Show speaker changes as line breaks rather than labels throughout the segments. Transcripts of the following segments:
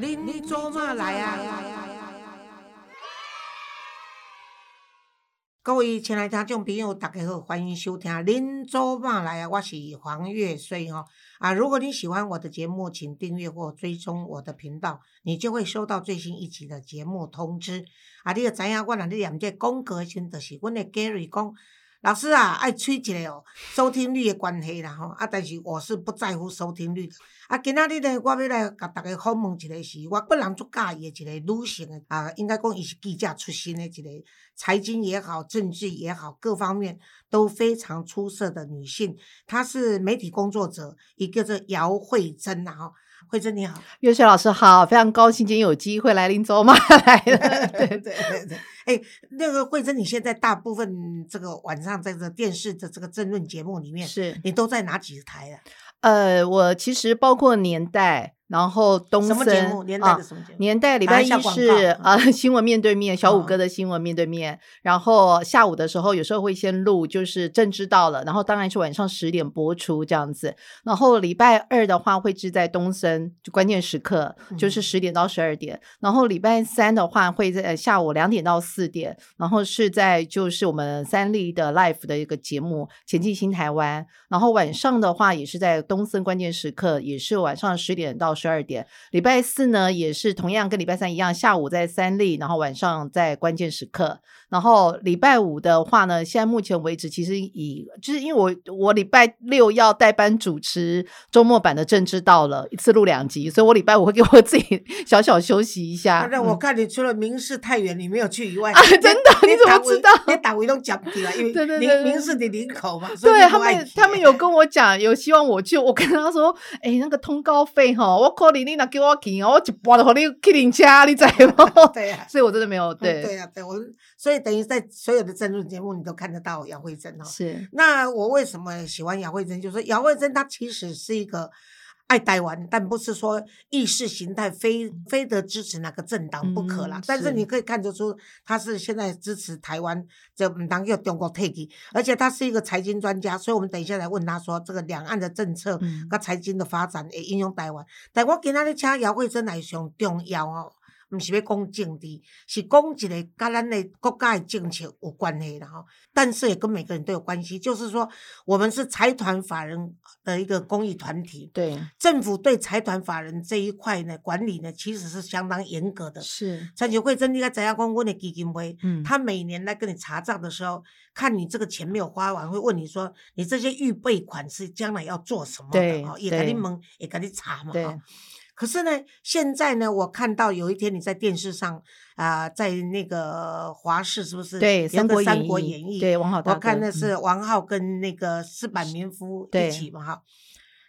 恁做嘛来啊？各位亲爱的听众朋友，大家好，欢迎收听《恁做嘛来啊》，我是黄月水哈啊！如果你喜欢我的节目，请订阅或追踪我的频道，你就会收到最新一集的节目通知啊！你要知影，我若咧念这广告时，就是阮的 Gary 讲。老师啊，爱吹一个哦，收听率的关系啦吼，啊，但是我是不在乎收听率的。啊，今仔日呢，我要来甲大家访问一个是我本人足介意的一个女性的啊，应该讲伊是记者出身的一个财经也好，政治也好，各方面都非常出色的女性。她是媒体工作者，一个叫姚慧珍呐吼。慧珍你好，
岳雪老师好，非常高兴今天有机会来临走马来 了。对对
对对，哎，那个慧珍，你现在大部分这个晚上在这电视的这个争论节目里面，
是
你都在哪几台啊？
呃，我其实包括年代。然后东森
啊，
年代礼拜一是啊新闻面对面，小五哥的新闻面对面。然后下午的时候有时候会先录，就是正知道了。然后当然是晚上十点播出这样子。然后礼拜二的话会是在东森，就关键时刻就是十点到十二点。然后礼拜三的话会在下午两点到四点。然后是在就是我们三立的 Life 的一个节目《前进新台湾》。然后晚上的话也是在东森关键时刻，也是晚上十点到。十二点，礼拜四呢也是同样跟礼拜三一样，下午在三立，然后晚上在关键时刻。然后礼拜五的话呢，现在目前为止，其实以就是因为我我礼拜六要代班主持周末版的政治到了，一次录两集，所以我礼拜五会给我自己 小小休息一下。
那我看你除了明视太远你没有去以外，啊
真的你怎么知道？
你打维东讲不起来，因为对对对，明视的领口嘛。
对他们，他们有跟我讲，有希望我去。我跟他说，哎，那个通告费哈，我可能你那给我去哦，我一半都和你去领车，你知
无？对呀，
所以我真的没有对。
对呀，对我所以。等于在所有的政论节目，你都看得到姚慧珍哦。
是。
那我为什么喜欢姚慧珍？就是姚慧珍她其实是一个爱台湾，但不是说意识形态非非得支持哪个政党不可啦。但是你可以看得出，他是现在支持台湾，这唔当叫中国退去，而且他是一个财经专家，所以我们等一下来问他说，这个两岸的政策跟财经的发展也应用台湾。但我今仔日请姚慧珍来上重要哦。毋是要讲政治，是讲一个甲咱的国家的政策有关系的吼。但是也跟每个人都有关系，就是说，我们是财团法人的一个公益团体。
对。
政府对财团法人这一块呢，管理呢，其实是相当严格的。
是。
陈球会真应该怎样讲？问的基金会，嗯，他每年来跟你查账的时候，看你这个钱没有花完，会问你说，你这些预备款是将来要做什么的？
对。
也给你问，也给你查嘛。
对。
可是呢，现在呢，我看到有一天你在电视上啊，在那个华视是不是？
对，
三国三国演义。
对，王浩。
我看的是王浩跟那个四板民夫一起嘛哈。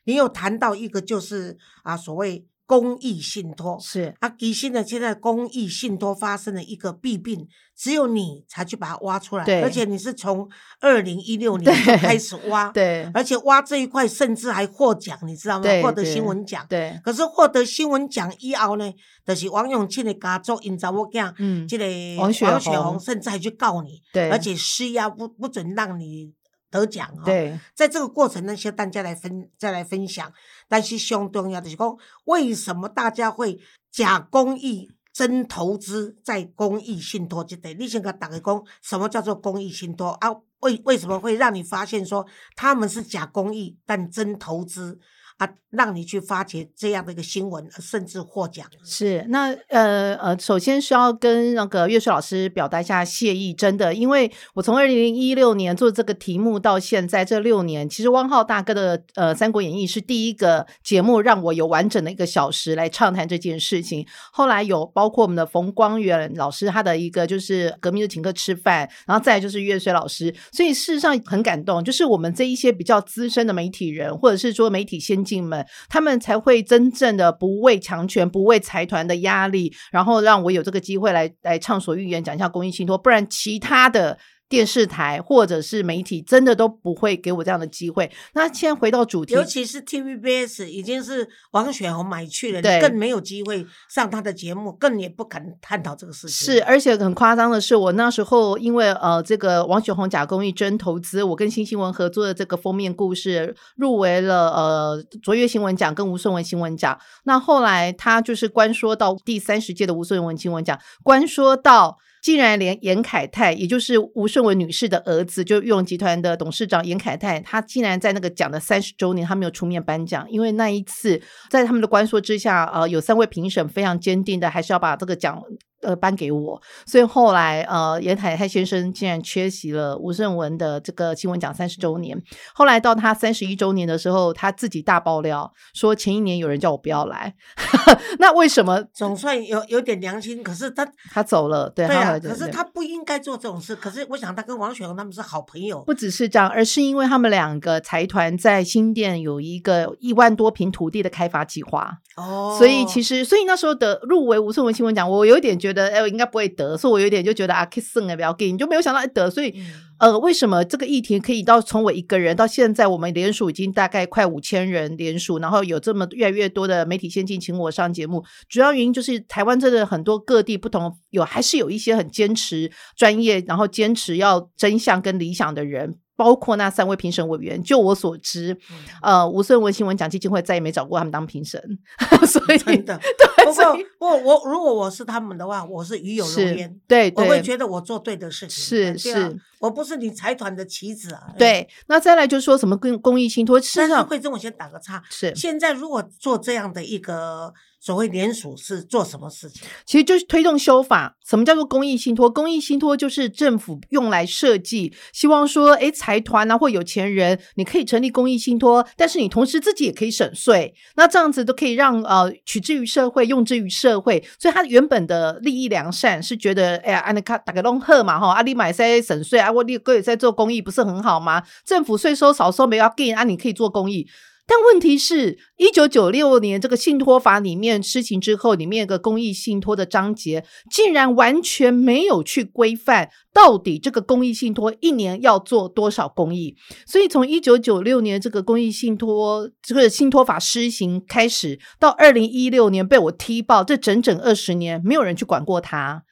你有谈到一个就是啊，所谓。公益信托。
是。
啊，其实呢，现在公益信托发生了一个弊病，只有你才去把它挖出来，
对，
而且你是从二零一六年就开始挖，
对，
而且挖这一块甚至还获奖，你知道吗？获得新闻奖，
对。
可是获得新闻奖以后呢，就是王永庆的家族因查某囝，嗯，这个
王雪
红甚至还去告你，
对，
而且施压不不准让你。得奖哈，
对，
在这个过程那些大家来分再来分享。但是相重要的是讲，为什么大家会假公益真投资在公益信托这块？你先给打个工，什么叫做公益信托啊？为为什么会让你发现说他们是假公益但真投资？啊，让你去发掘这样的一个新闻，甚至获奖。
是那呃呃，首先需要跟那个岳水老师表达一下谢意，真的，因为我从二零一六年做这个题目到现在这六年，其实汪浩大哥的呃《三国演义》是第一个节目让我有完整的一个小时来畅谈这件事情。后来有包括我们的冯光远老师他的一个就是革命的请客吃饭，然后再就是岳水老师，所以事实上很感动，就是我们这一些比较资深的媒体人，或者是说媒体先。进们，他们才会真正的不畏强权，不畏财团的压力，然后让我有这个机会来来畅所欲言，讲一下公益信托。不然，其他的电视台或者是媒体，真的都不会给我这样的机会。那现在回到主题，
尤其是 TVBS 已经是王雪红买去了，
对
更没有机会上他的节目，更也不敢探讨这个事情。
是，而且很夸张的是，我那时候因为呃，这个王雪红假公益真投资，我跟新新闻合作的这个封面故事入围了呃卓越新闻奖跟吴顺文新闻奖。那后来他就是关说到第三十届的吴顺文新闻奖，关说到。竟然连严凯泰，也就是吴顺文女士的儿子，就玉龙集团的董事长严凯泰，他竟然在那个奖的三十周年，他没有出面颁奖，因为那一次在他们的关说之下，呃，有三位评审非常坚定的，还是要把这个奖。呃，颁给我，所以后来呃，严海泰先生竟然缺席了吴胜文的这个新闻奖三十周年。后来到他三十一周年的时候，他自己大爆料说，前一年有人叫我不要来，那为什么？
总算有有点良心，可是他
他走了，对，
对啊，可是他不应该做这种事。可是我想他跟王雪红他们是好朋友，
不只是这样，而是因为他们两个财团在新店有一个一万多平土地的开发计划。
哦，
所以其实，所以那时候的入围吴胜文新闻奖，我有一点觉得，哎，我应该不会得，所以我有点就觉得啊，kissing 不要给，你就没有想到得，所以，呃，为什么这个议题可以到从我一个人到现在，我们联署已经大概快五千人联署，然后有这么越来越多的媒体先进请我上节目，主要原因就是台湾真的很多各地不同，有还是有一些很坚持专业，然后坚持要真相跟理想的人。包括那三位评审委员，就我所知，呃，吴顺文新闻奖基金会再也没找过他们当评审，所以
真的。
对，
不过 我我如果我是他们的话，我是与有荣焉，
对，
我会觉得我做对的事情，
是是，
我不是你财团的棋子啊。
对，那再来就是说什么公公益信托，
但是会这我先打个岔，
是
现在如果做这样的一个。所谓联署是做什么事情？
其实就是推动修法。什么叫做公益信托？公益信托就是政府用来设计，希望说，哎，财团啊或有钱人，你可以成立公益信托，但是你同时自己也可以省税。那这样子都可以让呃取之于社会，用之于社会。所以他原本的利益良善是觉得，哎呀，安尼卡打个龙贺嘛哈，阿里买些省税啊，我你哥也在做公益，不是很好吗？政府税收少收没要给啊，你可以做公益。但问题是，一九九六年这个信托法里面施行之后，里面有个公益信托的章节，竟然完全没有去规范到底这个公益信托一年要做多少公益。所以从一九九六年这个公益信托这个信托法施行开始，到二零一六年被我踢爆，这整整二十年没有人去管过它。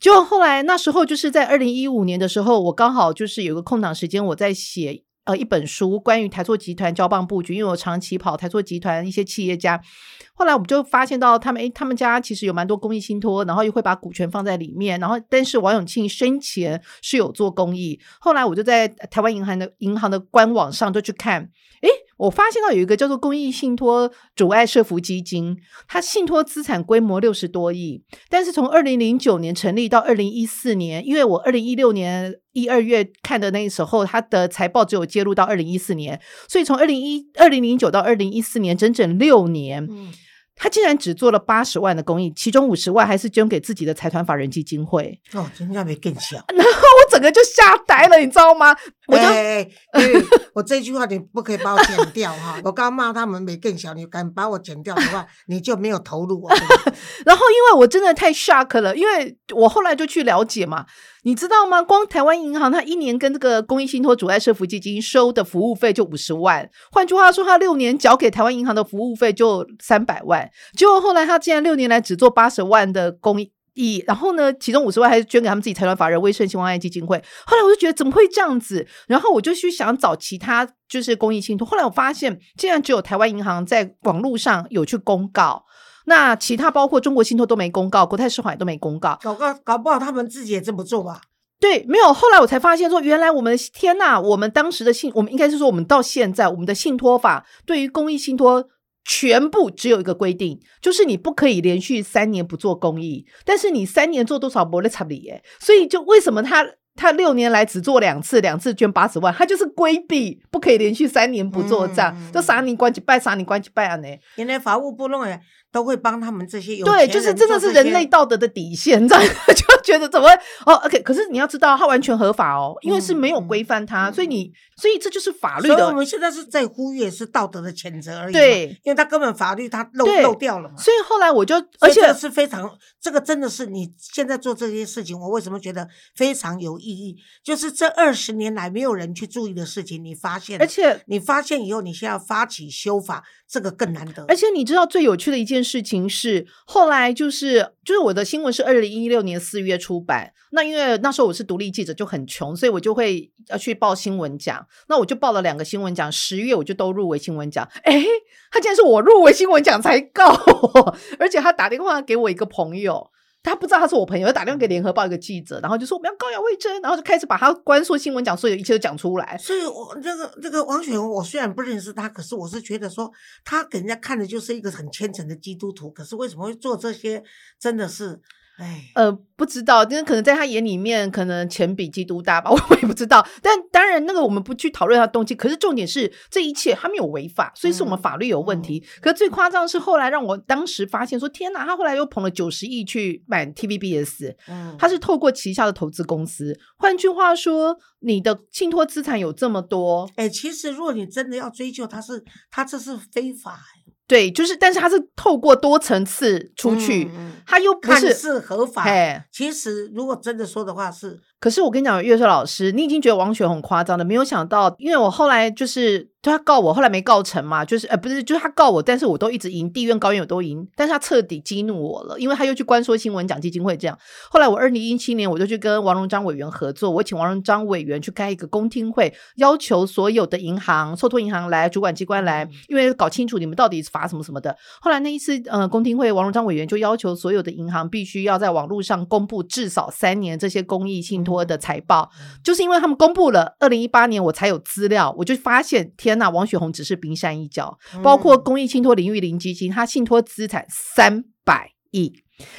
就后来那时候就是在二零一五年的时候，我刚好就是有个空档时间，我在写。呃，一本书关于台塑集团交棒布局，因为我长期跑台塑集团一些企业家，后来我们就发现到他们，诶，他们家其实有蛮多公益信托，然后又会把股权放在里面，然后但是王永庆生前是有做公益，后来我就在台湾银行的银行的官网上就去看。诶，我发现到有一个叫做公益信托阻碍社福基金，它信托资产规模六十多亿，但是从二零零九年成立到二零一四年，因为我二零一六年一二月看的那时候，它的财报只有揭露到二零一四年，所以从二零一二零零九到二零一四年，整整六年。他竟然只做了八十万的公益，其中五十万还是捐给自己的财团法人基金会。
哦，人家没更小。
然后我整个就吓呆了，你知道吗？我就，
我这句话你不可以把我剪掉哈。我刚骂他们没更小，你敢把我剪掉的话，你就没有投入。
然后因为我真的太 shock 了，因为我后来就去了解嘛。你知道吗？光台湾银行，它一年跟这个公益信托阻碍社福基金收的服务费就五十万。换句话说，他六年缴给台湾银行的服务费就三百万。结果后来他竟然六年来只做八十万的公益，然后呢，其中五十万还是捐给他们自己财团法人威盛希望爱基金会。后来我就觉得怎么会这样子？然后我就去想找其他就是公益信托。后来我发现，竟然只有台湾银行在网络上有去公告。那其他包括中国信托都没公告，国泰世华也都没公告，
搞搞搞不好他们自己也这么做吧？
对，没有。后来我才发现说，原来我们天呐，我们当时的信，我们应该是说，我们到现在我们的信托法对于公益信托全部只有一个规定，就是你不可以连续三年不做公益，但是你三年做多少不勒差理耶？所以就为什么他他六年来只做两次，两次捐八十万，他就是规避不可以连续三年不做账，就啥你关几拜，三你关几拜啊？呢？原
来法务部弄的。都会帮他们这些有
对，就是真的是人类道德的底线，这样 就觉得怎么哦？OK，可是你要知道，他完全合法哦，因为是没有规范他，所以你所以这就是法律的。
所以我们现在是在呼吁是道德的谴责而已，
对，
因为他根本法律他漏漏掉了嘛。
所以后来我就，而且
是非常这个真的是你现在做这些事情，我为什么觉得非常有意义？就是这二十年来没有人去注意的事情，你发现，
而且
你发现以后，你现在发起修法，这个更难得。
而且你知道最有趣的一件事情是，后来就是就是我的新闻是二零一六年四月出版，那因为那时候我是独立记者，就很穷，所以我就会要去报新闻奖。那我就报了两个新闻奖，十月我就都入围新闻奖。哎，他竟然是我入围新闻奖才告我，而且他打电话给我一个朋友。他不知道他是我朋友，他打电话给联合报一个记者，然后就说我们要告姚慧珍，然后就开始把他关说新闻讲所有一切都讲出来。
所以，我这个这个王雪红，我虽然不认识他，可是我是觉得说他给人家看的就是一个很虔诚的基督徒，可是为什么会做这些，真的是。
呃，不知道，因为可能在他眼里面，可能钱比基督大吧，我也不知道。但当然，那个我们不去讨论他动机。可是重点是，这一切他没有违法，所以是我们法律有问题。可是最夸张的是，后来让我当时发现说，天哪，他后来又捧了九十亿去买 TVBS，嗯，他是透过旗下的投资公司。换句话说，你的信托资产有这么多，
哎，其实如果你真的要追究，他是他这是非法。
对，就是，但是他是透过多层次出去，他又不是
是合法。其实如果真的说的话是。
可是我跟你讲，岳硕老师，你已经觉得王雪红夸张了，没有想到，因为我后来就是他告我，后来没告成嘛，就是呃不是，就是他告我，但是我都一直赢，地院高院我都赢，但是他彻底激怒我了，因为他又去关说新闻讲基金会这样。后来我二零一七年我就去跟王荣章委员合作，我请王荣章委员去开一个公听会，要求所有的银行、受托银行来主管机关来，因为搞清楚你们到底罚什么什么的。后来那一次呃公听会，王荣章委员就要求所有的银行必须要在网络上公布至少三年这些公益信托。的财报，就是因为他们公布了二零一八年，我才有资料，我就发现天呐，王雪红只是冰山一角，包括公益信托领域零基金，它信托资产三百亿。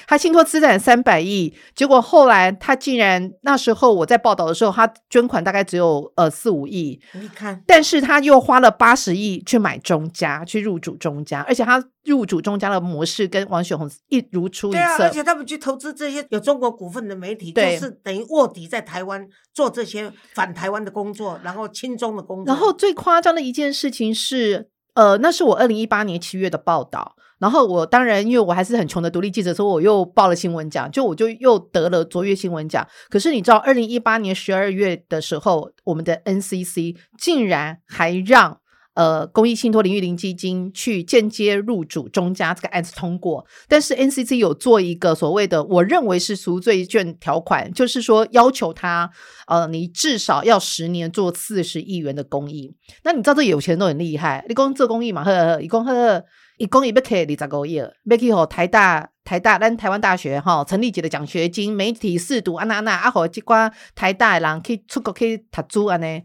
他信托资产三百亿，结果后来他竟然那时候我在报道的时候，他捐款大概只有呃四五亿。
你看，
但是他又花了八十亿去买中家，去入主中家，而且他入主中家的模式跟王雪红一如出一辙。
而且他们去投资这些有中国股份的媒体，就是等于卧底在台湾做这些反台湾的工作，然后亲中的工作。
然后最夸张的一件事情是，呃，那是我二零一八年七月的报道。然后我当然，因为我还是很穷的独立记者，所以我又报了新闻奖，就我就又得了卓越新闻奖。可是你知道，二零一八年十二月的时候，我们的 NCC 竟然还让呃公益信托领域零基金去间接入主中加这个案子通过。但是 NCC 有做一个所谓的我认为是赎罪券条款，就是说要求他呃你至少要十年做四十亿元的公益。那你知道这有钱都很厉害，你公做公益嘛？呵呵，一共呵。一共也要给二十个亿，要去吼台大、台大、咱台湾大学哈成立一个奖学金，媒体试读啊那那啊，和这关台大的人去出国去读书安尼，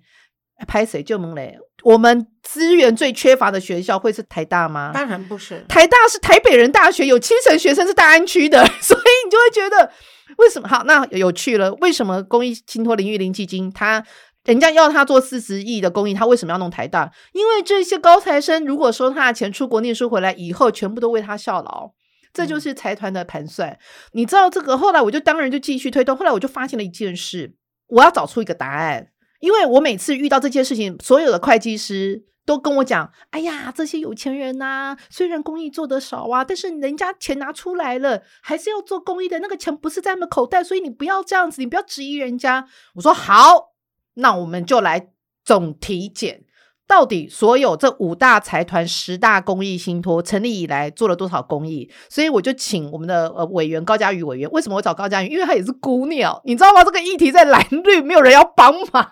拍谁就问嘞？我们资源最缺乏的学校会是台大吗？
当然不是，
台大是台北人大学，有七成学生是大安区的，所以你就会觉得为什么？好，那有趣了，为什么公益信托林育林基金它？人家要他做四十亿的公益，他为什么要弄台大？因为这些高材生如果收他的钱出国念书回来以后，全部都为他效劳，这就是财团的盘算。你知道这个？后来我就当然就继续推动。后来我就发现了一件事，我要找出一个答案。因为我每次遇到这件事情，所有的会计师都跟我讲：“哎呀，这些有钱人呐，虽然公益做得少啊，但是人家钱拿出来了，还是要做公益的。那个钱不是在他们口袋，所以你不要这样子，你不要质疑人家。”我说好。那我们就来总体检，到底所有这五大财团、十大公益信托成立以来做了多少公益？所以我就请我们的呃委员高嘉瑜委员。为什么我找高嘉瑜？因为他也是姑娘，你知道吗？这个议题在蓝绿，没有人要帮忙。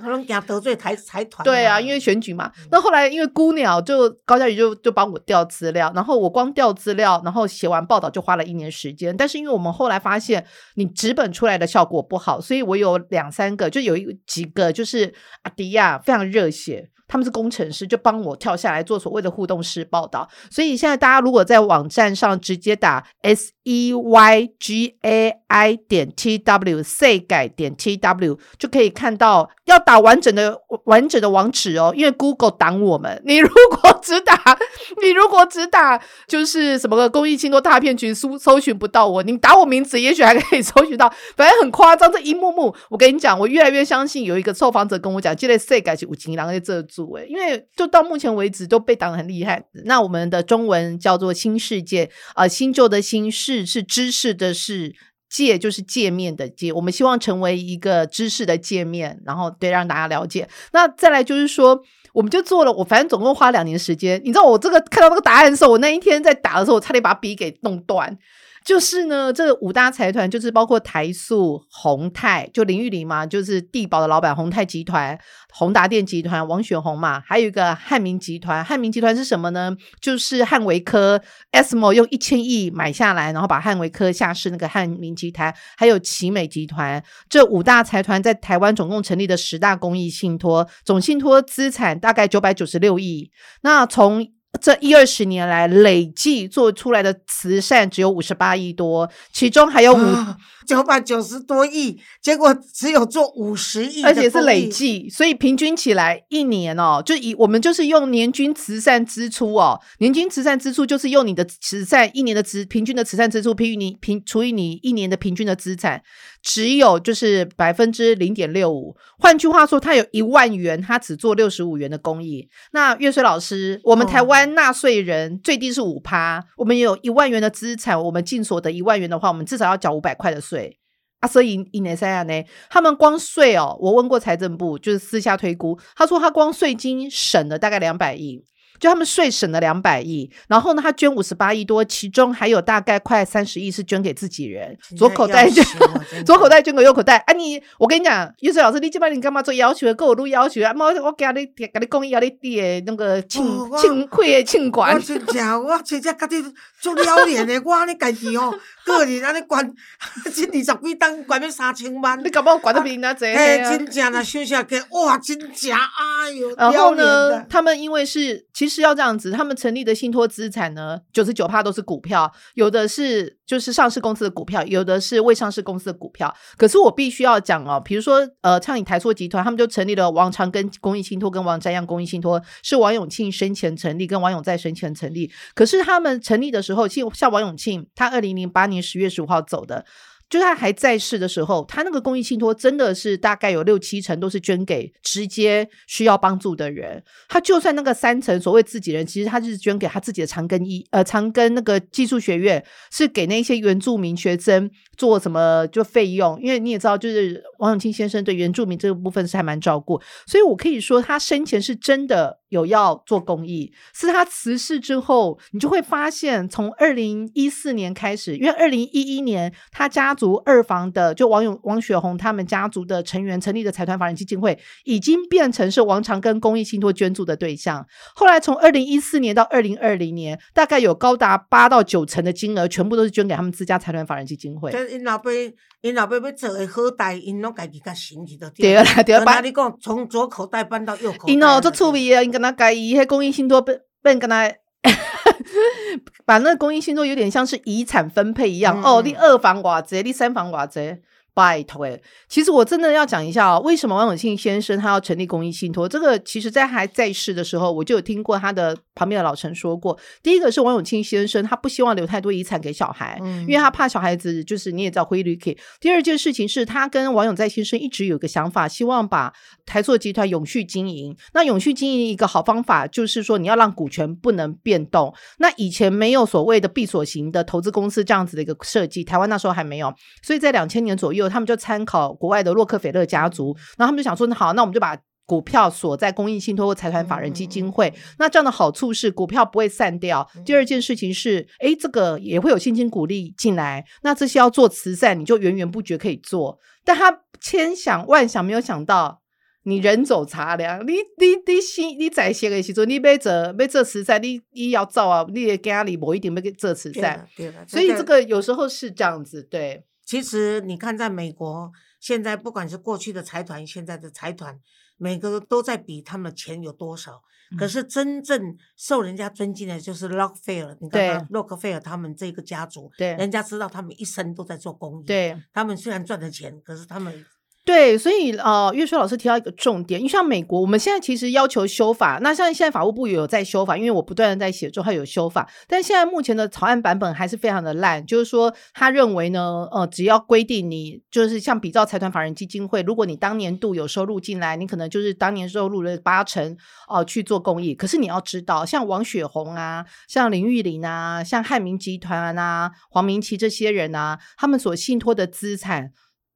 可能给他得罪财财团。
对啊，因为选举嘛。那后来因为孤鸟，就高嘉瑜就就帮我调资料，然后我光调资料，然后写完报道就花了一年时间。但是因为我们后来发现你纸本出来的效果不好，所以我有两三个，就有一几个就是阿迪亚非常热血。他们是工程师，就帮我跳下来做所谓的互动式报道。所以现在大家如果在网站上直接打 S E Y G A I 点 T W C 改点 T W 就可以看到，要打完整的完整的网址哦，因为 Google 挡我们。你如果只打，你如果只打就是什么个公益信托诈骗局，搜搜寻不到我。你打我名字，也许还可以搜寻到。反正很夸张，这一幕幕，我跟你讲，我越来越相信有一个受访者跟我讲，这类 C 改是五金然后在这因为就到目前为止都被挡很厉害。那我们的中文叫做新世界啊，新旧的新世是知识的世界，就是界面的界。我们希望成为一个知识的界面，然后对让大家了解。那再来就是说。我们就做了，我反正总共花两年时间。你知道我这个看到那个答案的时候，我那一天在打的时候，我差点把笔给弄断。就是呢，这五大财团就是包括台塑、宏泰，就林玉玲嘛，就是地保的老板，宏泰集团、宏达电集团，王雪红嘛，还有一个汉明集团。汉明集团是什么呢？就是汉维科 SMO 用一千亿买下来，然后把汉维科下市那个汉明集团，还有奇美集团，这五大财团在台湾总共成立的十大公益信托，总信托资产大概九百九十六亿。那从这一二十年来累计做出来的慈善只有五十八亿多，其中还有五
九百九十多亿，结果只有做五十亿，
而且是累计，所以平均起来一年哦，就以我们就是用年均慈善支出哦，年均慈善支出就是用你的慈善一年的支平均的慈善支出，平于你平除以你一年的平均的资产。只有就是百分之零点六五，换句话说，他有一万元，他只做六十五元的公益。那月水老师，我们台湾纳税人最低是五趴，我们有一万元的资产，我们净所得一万元的话，我们至少要缴五百块的税啊。所以印尼三亚呢，他们光税哦，我问过财政部，就是私下推估，他说他光税金省了大概两百亿。就他们税省了两百亿，然后呢，他捐五十八亿多，其中还有大概快三十亿是捐给自己人，左口袋捐，左口袋捐给右口袋。啊，你我跟你讲，玉水老师，你这边你干嘛做要求？跟我录要求啊？我我给你给你讲一下你的那个庆庆会的庆管。
我真正我真正家己做了脸的，我你家己哦，个人安尼管，这二十几单管要三千万，
你干嘛管得比那济？
哎，真正啦，想想看，哇，真正哎呦，
然后呢，他们因为是其实。是要这样子，他们成立的信托资产呢，九十九趴都是股票，有的是就是上市公司的股票，有的是未上市公司的股票。可是我必须要讲哦，比如说呃，畅饮台塑集团，他们就成立了王长庚公益信托跟王占阳公益信托，是王永庆生前成立，跟王永在生前成立。可是他们成立的时候，像像王永庆，他二零零八年十月十五号走的。就他还在世的时候，他那个公益信托真的是大概有六七成都是捐给直接需要帮助的人。他就算那个三成所谓自己人，其实他就是捐给他自己的长庚医呃长庚那个技术学院，是给那些原住民学生做什么就费用。因为你也知道，就是王永庆先生对原住民这个部分是还蛮照顾，所以我可以说他生前是真的。有要做公益，是他辞世之后，你就会发现，从二零一四年开始，因为二零一一年他家族二房的就王永王雪红他们家族的成员成立的财团法人基金会，已经变成是王长庚公益信托捐助的对象。后来从二零一四年到二零二零年，大概有高达八到九成的金额，全部都是捐给他们自家财团法人基金会。
因老爸，因老爸要做的好大，因拢家己甲神去的。
对啦，对
啦。你讲从左口袋搬到右口袋。
因哦，做趣味啊，应该。那改一些公益信托，变变跟他把那个公益信托有点像是遗产分配一样哦，第二房寡贼，第三房寡贼。拜托，其实我真的要讲一下哦，为什么王永庆先生他要成立公益信托？这个其实在还在世的时候，我就有听过他的旁边的老陈说过。第一个是王永庆先生，他不希望留太多遗产给小孩，因为他怕小孩子就是你也知道灰绿 K。第二件事情是他跟王永在先生一直有个想法，希望把台塑集团永续经营。那永续经营一个好方法就是说，你要让股权不能变动。那以前没有所谓的闭锁型的投资公司这样子的一个设计，台湾那时候还没有，所以在两千年左右。他们就参考国外的洛克菲勒家族，然后他们就想说：那好，那我们就把股票锁在公益信托或财团法人基金会。那这样的好处是股票不会散掉。第二件事情是，哎，这个也会有现金鼓励进来。那这些要做慈善，你就源源不绝可以做。但他千想万想，没有想到你人走茶凉，你你你心你在世的时候，你要做要做慈善，你你要走啊，你的家里某一点要做慈善。
对了，
所以这个有时候是这样子，对。
其实你看，在美国，现在不管是过去的财团，现在的财团，每个都在比他们的钱有多少。可是真正受人家尊敬的，就是 Rockefeller，你看看洛克菲尔他们这个家族，
对，
人家知道他们一生都在做公益，
对，
他们虽然赚的钱，可是他们。
对，所以呃，岳书老师提到一个重点，因为像美国，我们现在其实要求修法，那像现在法务部也有在修法，因为我不断的在写作，它有修法，但现在目前的草案版本还是非常的烂，就是说他认为呢，呃，只要规定你就是像比照财团法人基金会，如果你当年度有收入进来，你可能就是当年收入的八成哦去做公益，可是你要知道，像王雪红啊，像林玉玲啊，像汉民集团啊，黄明奇这些人啊，他们所信托的资产。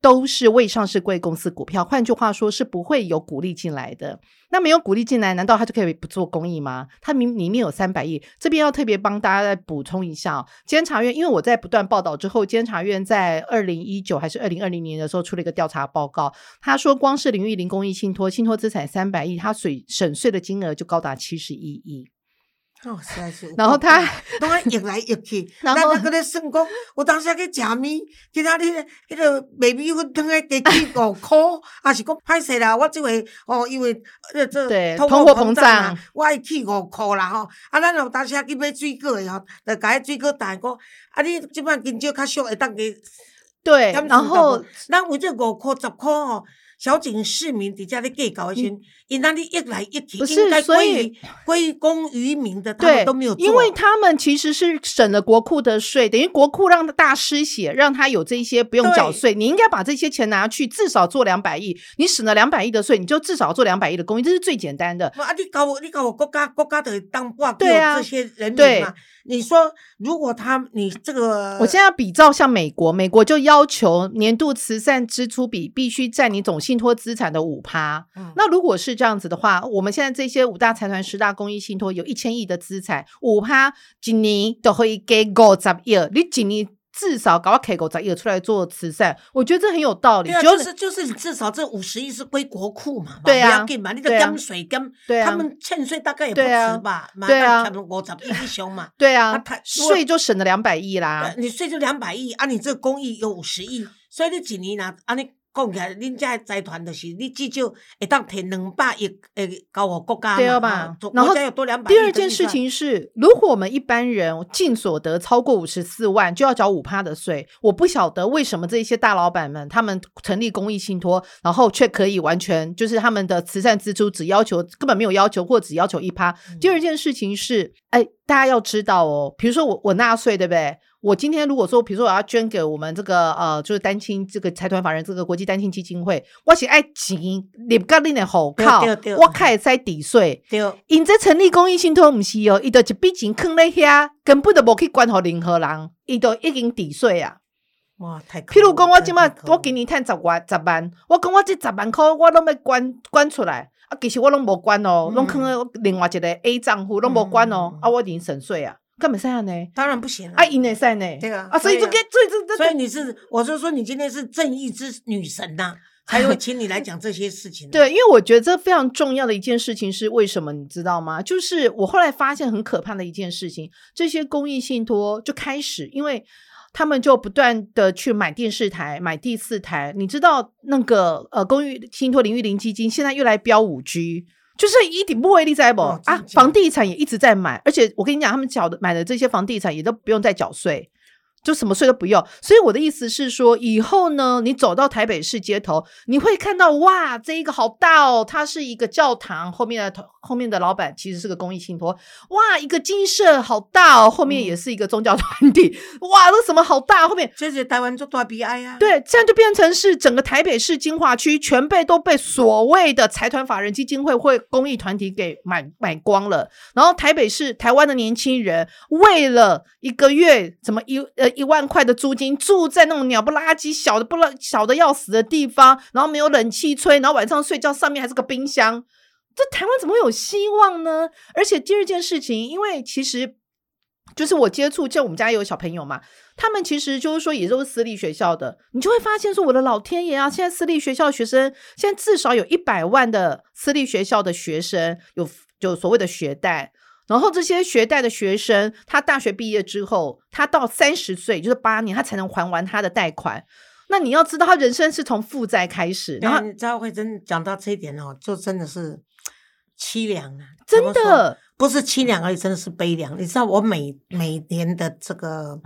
都是未上市贵公司股票，换句话说是不会有股利进来的。那没有股利进来，难道他就可以不做公益吗？他明里面有三百亿，这边要特别帮大家再补充一下。监察院，因为我在不断报道之后，监察院在二零一九还是二零二零年的时候出了一个调查报告，他说光是林玉林公益信托，信托资产三百亿，他税省税的金额就高达七十一亿。
哦，实在是。
然后他
拢爱摇来摇去，然后搁咧算讲，我当时去食面，其他你迄个卖米粉汤诶，加起五箍，啊是讲歹势啦。我即回哦，因为呃
这通货膨胀，
我爱去五箍啦吼。啊，咱有当时去买水果诶吼，就甲迄水果蛋讲，啊，你即摆金少较俗，会当个。
对，然后
咱为这五箍十箍吼。小井市民底下的计较一些，因那里一来一去，应该归归功于民的，他们都没有
做。因为他们其实是省了国库的税，等于国库让大失血，让他有这些不用缴税。你应该把这些钱拿去，至少做两百亿。你省了两百亿的税，你就至少做两百亿的公益，这是最简单的。
啊，你搞我，你搞我国家国家的当挂给这些人民嘛？你说，如果他你这个，
我现在要比照像美国，美国就要求年度慈善支出比必须占你总信托资产的五趴。那如果是这样子的话，我们现在这些五大财团、十大公益信托有一千亿的资产，五趴今年都可以给五十亿，你今年。至少搞个 K 狗仔也出来做慈善，我觉得这很有道理。
就是就是你至少这五十亿是归国库嘛，
对
啊，不要给嘛，你个江水跟他们欠税大概也不止吧，
对啊，
五十亿一凶嘛，
对啊，他税就省了两百亿啦，
你税就两百亿啊，你这公益有五十亿，所以这几年拿啊你。讲起来，恁家财团就是你至少会当摕两百亿诶，交互国家嘛。
然后
有多两百。
第二件事情是，如果我们一般人净所得超过五十四万，就要缴五趴的税。我不晓得为什么这些大老板们，他们成立公益信托，然后却可以完全就是他们的慈善支出只要求根本没有要求，或只要求一趴。第二件事情是，哎，大家要知道哦，比如说我我纳税，对不对？我今天如果说，比如说我要捐给我们这个呃，就是单亲这个财团法人这个国际单亲基金会，我是爱钱，你不你的户口，我开在抵税。对因这成立公益信托唔是哦，伊就一笔钱坑在遐，根本就无去管好任何人，伊就已经抵税啊。
哇，太
譬如讲，我今麦我今年赚十万十万，我讲我这十万块我拢要管管出来，啊，其实我拢无管哦，拢坑在另外一个 A 账户，拢无管哦，啊，我已经省税啊。干嘛这样呢？
当然不行
啊！赢内赛呢？
对啊，
啊，所以就跟所以这
所以你是，我就说你今天是正义之女神呐，才会请你来讲这些事情。
对，因为我觉得这非常重要的一件事情是为什么？你知道吗？就是我后来发现很可怕的一件事情，这些公益信托就开始，因为他们就不断的去买电视台、买第四台。你知道那个呃，公益信托林玉林基金现在又来标五 G。就是一点不为例在不啊，房地产也一直在买，而且我跟你讲，他们缴的买的这些房地产也都不用再缴税。就什么税都不用，所以我的意思是说，以后呢，你走到台北市街头，你会看到哇，这一个好大哦，它是一个教堂，后面的后面的老板其实是个公益信托，哇，一个金色好大哦，后面也是一个宗教团体，哇，这什么好大，后面
这是台湾做大 B I 啊，
对，这样就变成是整个台北市金华区全被都被所谓的财团法人基金会会公益团体给买买光了，然后台北市台湾的年轻人为了一个月怎么一呃。一万块的租金，住在那种鸟不拉几、小的不拉小的要死的地方，然后没有冷气吹，然后晚上睡觉上面还是个冰箱，这台湾怎么会有希望呢？而且第二件事情，因为其实就是我接触，就我们家有小朋友嘛，他们其实就是说也都是私立学校的，你就会发现说，我的老天爷啊！现在私立学校学生，现在至少有一百万的私立学校的学生有就所谓的学贷。然后这些学贷的学生，他大学毕业之后，他到三十岁，就是八年，他才能还完他的贷款。那你要知道，他人生是从负债开始，然后
你知道慧珍讲到这一点哦，就真的是凄凉啊！
真的
不是凄凉而已，真的是悲凉。你知道，我每每年的这个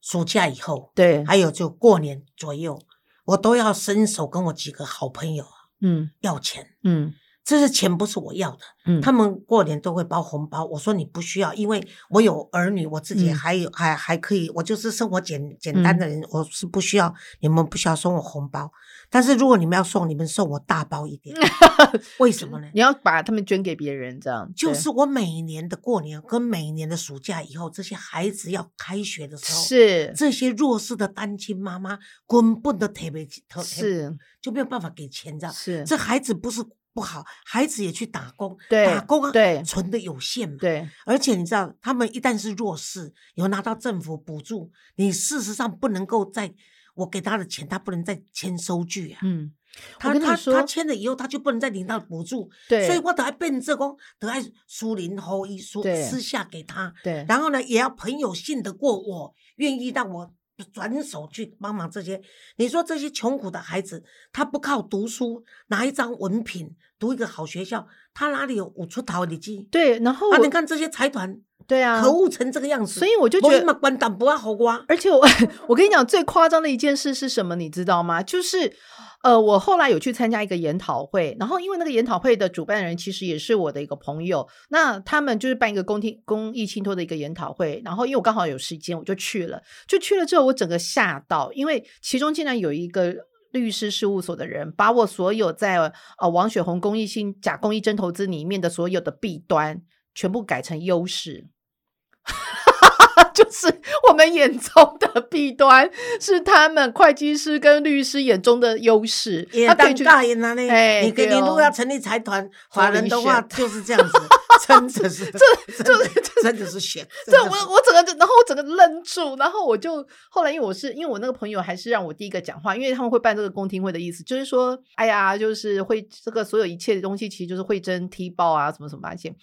暑假以后，
对，
还有就过年左右，我都要伸手跟我几个好朋友嗯要钱，嗯。这些钱不是我要的，嗯，他们过年都会包红包。我说你不需要，因为我有儿女，我自己还有还还可以，我就是生活简简单的人，我是不需要你们不需要送我红包。但是如果你们要送，你们送我大包一点，为什么呢？
你要把他们捐给别人，这样
就是我每年的过年跟每年的暑假以后，这些孩子要开学的时候，
是
这些弱势的单亲妈妈根本都特别特
是
就没有办法给钱，这样
是
这孩子不是。不好，孩子也去打工，
打
工啊，
对，
存的有限嘛，
对。
而且你知道，他们一旦是弱势，有拿到政府补助，你事实上不能够在我给他的钱，他不能再签收据啊。
嗯，
他他他签了以后，他就不能再领到补助。
对，
所以我得爱变这工，得爱苏林后一疏私下给他。
对，
然后呢，也要朋友信得过我，愿意让我。转手去帮忙这些，你说这些穷苦的孩子，他不靠读书拿一张文凭读一个好学校，他哪里有五出头的机？
对，然后
啊，你看这些财团，
对啊，
可恶成这个样子，
所以我就觉得
关党不要好瓜。
而且我 我跟你讲，最夸张的一件事是什么？你知道吗？就是。呃，我后来有去参加一个研讨会，然后因为那个研讨会的主办人其实也是我的一个朋友，那他们就是办一个公听公益信托的一个研讨会，然后因为我刚好有时间，我就去了。就去了之后，我整个吓到，因为其中竟然有一个律师事务所的人，把我所有在呃王雪红公益性假公益真投资里面的所有的弊端，全部改成优势。就是我们眼中的弊端，是他们会计师跟律师眼中的优势。
他可以去大赢啊！那，你给你如果要成立财团华人的话，就是这样子，真的是，这就是真的是险。
这我我整个，然后我整个愣住，然后我就后来，因为我是因为我那个朋友还是让我第一个讲话，因为他们会办这个公听会的意思，就是说，哎呀，就是会这个所有一切的东西，其实就是会争踢爆啊，什么什么那些。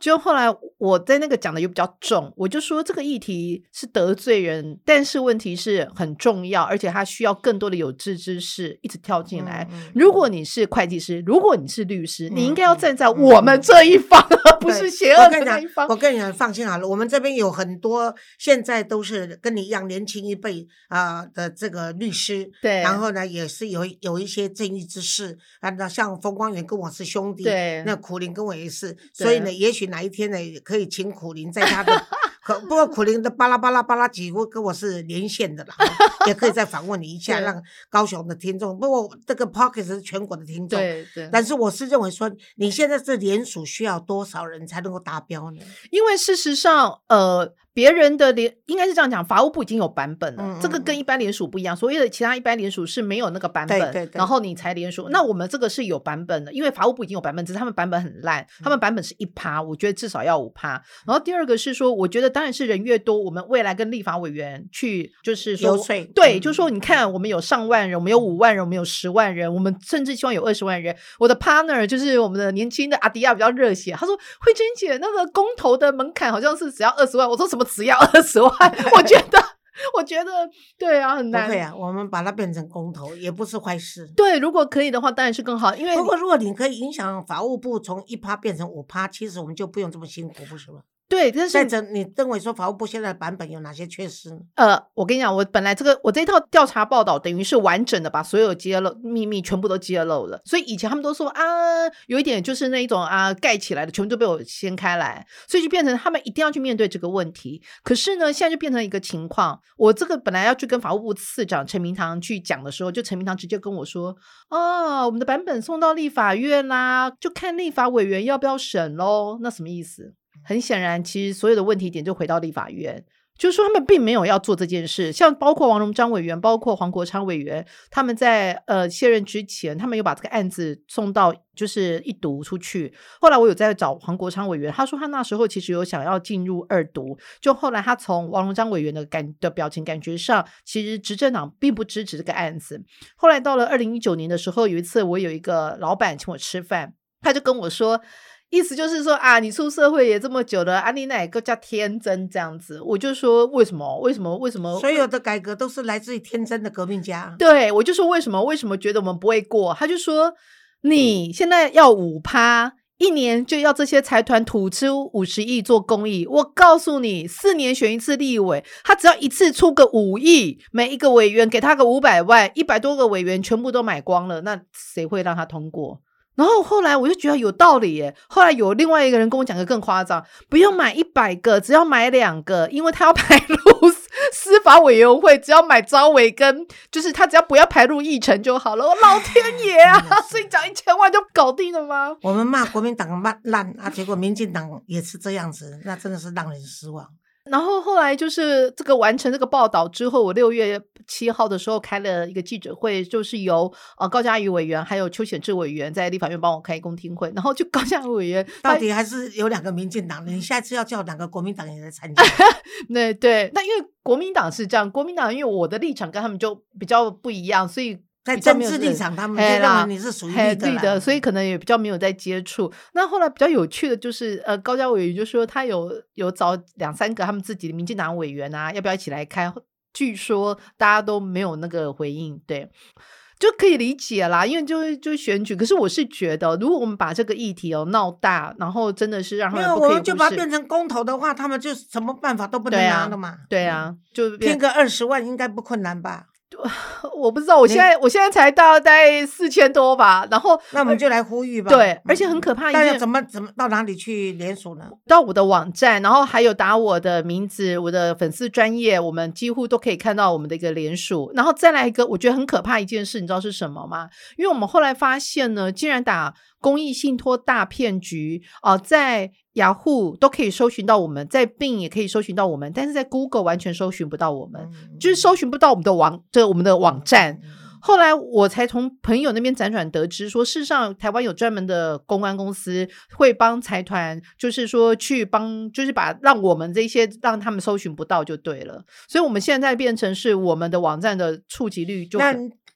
就后来我在那个讲的又比较重，我就说这个议题是得罪人，但是问题是很重要，而且他需要更多的有志之士一直跳进来。如果你是会计师，如果你是律师，你应该要站在我们这一方，而不是邪恶的那一方。
我跟你讲，放心好了，我们这边有很多现在都是跟你一样年轻一辈啊的这个律师，
对，
然后呢也是有有一些正义之士啊，那像冯光远跟我是兄弟，
对，
那苦林跟我也是，所以呢，也许。哪一天呢？可以请苦林在他的，可不过苦林的巴拉巴拉巴拉几乎跟我是连线的啦，也可以再访问你一下，让高雄的听众。不过这个 Pocket 是全国的听众，
对对。
但是我是认为说，你现在是联署需要多少人才能够达标呢？
因为事实上，呃。别人的联应该是这样讲，法务部已经有版本了，这个跟一般联署不一样。所谓的其他一般联署是没有那个版本，然后你才联署。那我们这个是有版本的，因为法务部已经有版本，只是他们版本很烂，他们版本是一趴，我觉得至少要五趴。然后第二个是说，我觉得当然是人越多，我们未来跟立法委员去就是说，对，就是说你看我们有上万人，我们有五万人，我们有十万人，我们甚至希望有二十万人。我的 partner 就是我们的年轻的阿迪亚比较热血，他说慧珍姐那个公投的门槛好像是只要二十万，我说什么？只要二十万，我觉得，我觉得，对啊，很难。
对啊，我们把它变成公投也不是坏事。
对，如果可以的话，当然是更好。因为
不过，如果你可以影响法务部从一趴变成五趴，其实我们就不用这么辛苦，不是吗？
对，但是
你认为说法务部现在的版本有哪些缺失？
呃，我跟你讲，我本来这个我这套调查报道等于是完整的把所有揭露秘密全部都揭露了，所以以前他们都说啊，有一点就是那一种啊盖起来的，全部都被我掀开来，所以就变成他们一定要去面对这个问题。可是呢，现在就变成一个情况，我这个本来要去跟法务部次长陈明堂去讲的时候，就陈明堂直接跟我说，哦，我们的版本送到立法院啦，就看立法委员要不要审喽。那什么意思？很显然，其实所有的问题点就回到立法院，就是说他们并没有要做这件事。像包括王荣章委员、包括黄国昌委员，他们在呃卸任之前，他们有把这个案子送到就是一读出去。后来我有在找黄国昌委员，他说他那时候其实有想要进入二读，就后来他从王荣章委员的感的表情感觉上，其实执政党并不支持这个案子。后来到了二零一九年的时候，有一次我有一个老板请我吃饭，他就跟我说。意思就是说啊，你出社会也这么久了，啊，你哪个叫天真这样子？我就说为什么？为什么？为什么？
所有的改革都是来自于天真的革命家。
对，我就说为什么？为什么觉得我们不会过？他就说你现在要五趴。一年就要这些财团吐出五十亿做公益，我告诉你，四年选一次立委，他只要一次出个五亿，每一个委员给他个五百万，一百多个委员全部都买光了，那谁会让他通过？然后后来我就觉得有道理耶。后来有另外一个人跟我讲个更夸张，不用买一百个，只要买两个，因为他要 排入司法委员会，只要买招委跟，就是他只要不要排入议程就好了。我老天爷啊！所以讲一千万就搞定了吗？
我们骂国民党骂烂啊，结果民进党也是这样子，那真的是让人失望。
然后后来就是这个完成这个报道之后，我六月七号的时候开了一个记者会，就是由呃高嘉瑜委员还有邱显志委员在立法院帮我开公听会。然后就高嘉瑜委员
到底还是有两个民进党的，你下次要叫两个国民党也来参加？
对对，那因为国民党是这样，国民党因为我的立场跟他们就比较不一样，所以。
在政治立场，他们就认为你是属于绿
的，所以可能也比较没有在接触。那后来比较有趣的就是，呃，高嘉委员就说他有有找两三个他们自己的民进党委员啊，要不要一起来开？据说大家都没有那个回应，对，就可以理解啦，因为就就选举。可是我是觉得，如果我们把这个议题哦闹大，然后真的是让他们
我们就把它变成公投的话，他们就什么办法都不能拿了嘛。
对啊，就
骗个二十万应该不困难吧？
我不知道，我现在我现在才到大概四千多吧，然后
那我们就来呼吁吧。
对，而且很可怕，
大家怎么怎么到哪里去联署呢？
到我的网站，然后还有打我的名字，我的粉丝专业，我们几乎都可以看到我们的一个联署。然后再来一个，我觉得很可怕一件事，你知道是什么吗？因为我们后来发现呢，竟然打公益信托大骗局啊，在。雅虎都可以搜寻到我们，在 Bing 也可以搜寻到我们，但是在 Google 完全搜寻不到我们，就是搜寻不到我们的网，这我们的网站。后来我才从朋友那边辗转得知，说事实上台湾有专门的公关公司会帮财团，就是说去帮，就是把让我们这些让他们搜寻不到就对了。所以我们现在变成是我们的网站的触及率就。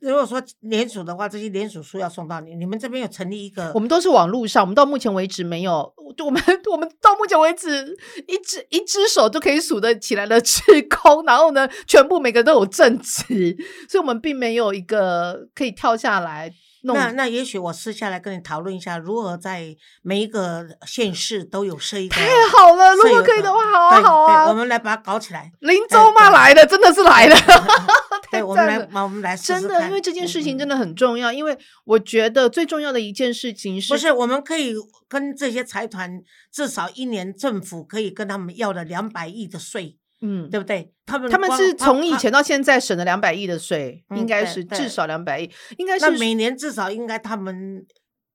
如果说联署的话，这些联署书要送到你，你们这边有成立一个？
我们都是网络上，我们到目前为止没有，我们 我们到目前为止一只一只手都可以数得起来的职工，然后呢，全部每个都有正职，所以我们并没有一个可以跳下来。
那那也许我私下来跟你讨论一下，如何在每一个县市都有设一个。
太好了，如果可以的话，好啊好啊，
我们来把它搞起来。
林州嘛来的，真的是来的。
对，我们来，我们来，
真的，因为这件事情真的很重要。因为我觉得最重要的一件事情是，
不是我们可以跟这些财团至少一年政府可以跟他们要了两百亿的税，嗯，对不对？他们
他们是从以前到现在省了两百亿的税，应该是至少两百亿，应该是
每年至少应该他们。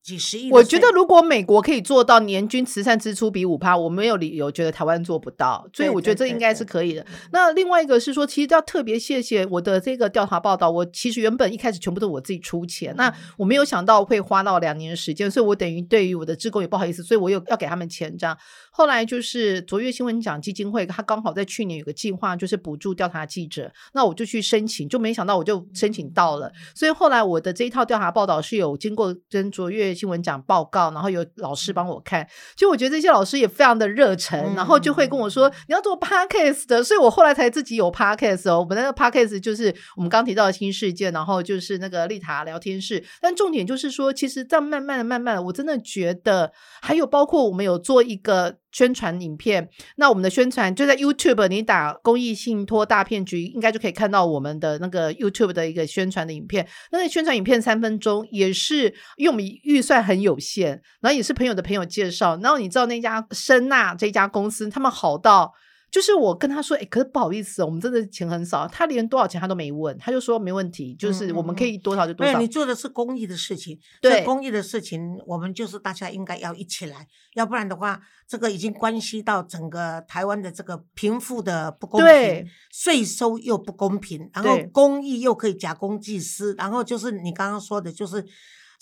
几十亿，
我觉得如果美国可以做到年均慈善支出比五趴，我没有理由觉得台湾做不到，所以我觉得这应该是可以的。那另外一个是说，其实要特别谢谢我的这个调查报道，我其实原本一开始全部都是我自己出钱，那我没有想到会花到两年时间，所以我等于对于我的职工也不好意思，所以我有要给他们钱这样。后来就是卓越新闻奖基金会，他刚好在去年有个计划，就是补助调查记者，那我就去申请，就没想到我就申请到了，所以后来我的这一套调查报道是有经过跟卓越新闻奖报告，然后有老师帮我看，就我觉得这些老师也非常的热忱，然后就会跟我说你要做 podcast 的，所以我后来才自己有 podcast 哦，我们那个 podcast 就是我们刚提到的新事件，然后就是那个丽塔聊天室，但重点就是说，其实这样慢慢的、慢慢的，我真的觉得还有包括我们有做一个。宣传影片，那我们的宣传就在 YouTube，你打公益信托大骗局，应该就可以看到我们的那个 YouTube 的一个宣传的影片。那个宣传影片三分钟，也是因为我们预算很有限，然后也是朋友的朋友介绍，然后你知道那家声纳这家公司，他们好到。就是我跟他说，哎，可是不好意思，我们真的钱很少。他连多少钱他都没问，他就说没问题，就是我们可以多少就多少。
你做的是公益的事情，对公益的事情，我们就是大家应该要一起来，要不然的话，这个已经关系到整个台湾的这个贫富的不公平，税收又不公平，然后公益又可以假公济私，然后就是你刚刚说的，就是。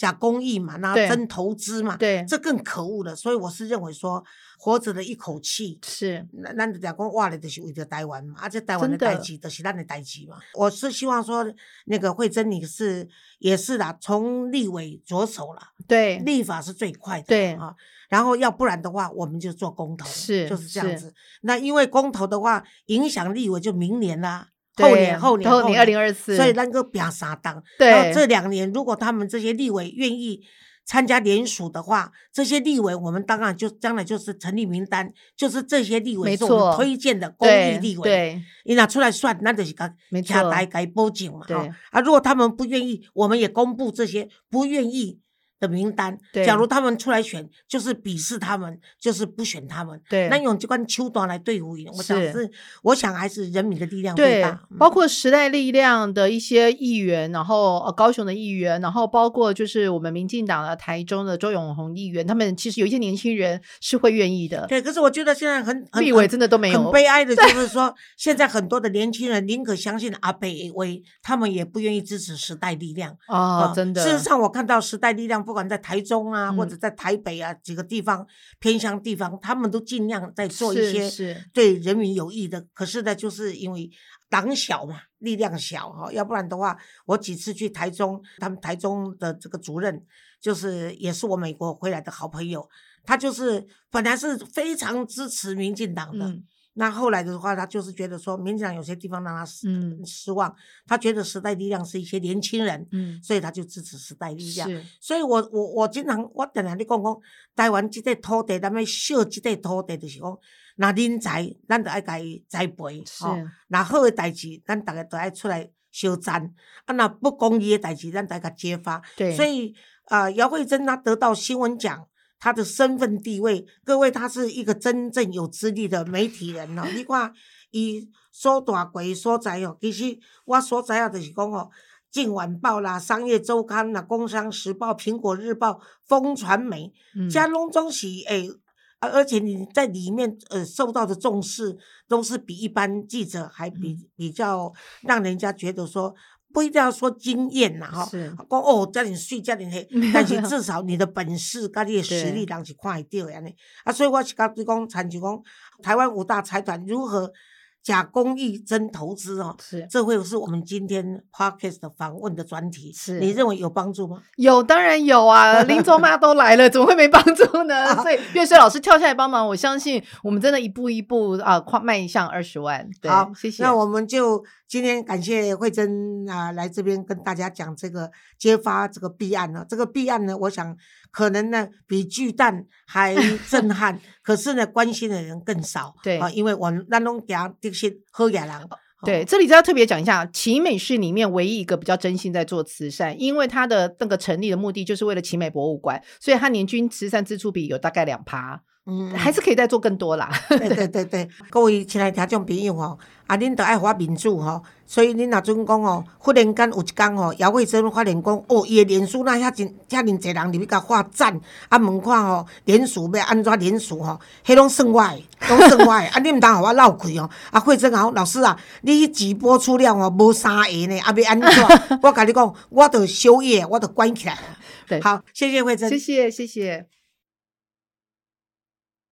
假公益嘛，那真投资嘛，
对，
这更可恶了。所以我是认为说，活着的一口气
是，
那那讲公话了，就是为了台湾嘛，而且台湾的代际都是咱的代际嘛。我是希望说，那个慧珍你是也是啦，从立委着手了，
对，
立法是最快的，
对
啊。然后要不然的话，我们就做公投，
是
就是这样子。那因为公投的话，影响立委就明年啦。后年后年后
年二零二四，
所以那个表三档。
对，
这两年如果他们这些立委愿意参加联署的话，这些立委我们当然就将来就是成立名单，就是这些立委是我们推荐的公益立委。
对，
你拿出来算，那就是个
下
台该报警嘛。对啊，如果他们不愿意，我们也公布这些不愿意。的名单，假如他们出来选，就是鄙视他们，就是不选他们。
对，
那用这关秋短来对付，我想是，我想还是人民的力量最大。
包括时代力量的一些议员，然后呃高雄的议员，然后包括就是我们民进党的台中的周永红议员，他们其实有一些年轻人是会愿意的。
对，可是我觉得现在很
立委真的都没有，
很悲哀的 就是说，现在很多的年轻人宁可相信阿北威，他们也不愿意支持时代力量。
啊，真的。
事实上，我看到时代力量。不管在台中啊，或者在台北啊几个地方偏乡地方，他们都尽量在做一些对人民有益的。可是呢，就是因为党小嘛，力量小哈，要不然的话，我几次去台中，他们台中的这个主任就是也是我美国回来的好朋友，他就是本来是非常支持民进党的。那后来的话，他就是觉得说，民进党有些地方让他失失望，他觉得时代力量是一些年轻人，所以他就支持时代力量。所以我我我经常我常常你讲讲，台湾这块土地，咱们秀这块土地，就是讲，那人才，咱就爱该栽培，好，那好的代志，咱大家都爱出来修赞，啊，那不公义的代志，咱大家揭发。对所以啊，姚慧珍她得到新闻奖。他的身份地位，各位，他是一个真正有资历的媒体人哦。你看，伊所大贵所在哦，其实我所在啊，就是讲哦，《镜晚报》啦，《商业周刊》啦，《工商时报》、《苹果日报》、风传媒，加隆中是诶，而且你在里面呃受到的重视，都是比一般记者还比比较让人家觉得说。不一定要说经验呐，哈，讲哦，叫你睡，叫你黑，但是至少你的本事、跟你的实力，人是看得到安尼。啊，所以我是讲，就讲，参就讲，台湾五大财团如何。假公益真投资哦，
是，
这会是我们今天 podcast 访问的专题，
是，
你认为有帮助吗？
有，当然有啊，林州妈都来了，怎么会没帮助呢？所以岳水老师跳下来帮忙，我相信我们真的一步一步啊，跨迈向二十万。
好，
谢谢。
那我们就今天感谢慧珍啊，来这边跟大家讲这个揭发这个弊案呢。这个弊案呢，我想。可能呢，比巨蛋还震撼，可是呢，关心的人更少。
对
啊，因为我那拢讲这些喝野人。
对，这里就要特别讲一下，奇美是里面唯一一个比较真心在做慈善，因为它的那个成立的目的就是为了奇美博物馆，所以它年均慈善支出比有大概两趴。嗯，还是可以再做更多啦。
对对对对，各位亲爱的听众朋友吼，啊，恁都爱我民主吼，所以恁若准讲吼，忽然间有一天吼，姚慧珍发现讲，哦，伊的连署那遐真遐尼侪人入去甲发赞，啊，问看吼，连署要安怎连署吼，迄拢算我诶，拢算我诶，啊，恁毋通互我闹开哦。啊，慧珍讲老师啊，你迄直播出了吼，无三个呢，啊，要安怎？我甲你讲，我着宵夜，我着关起来。
对，
好，谢谢慧珍，
谢谢谢谢。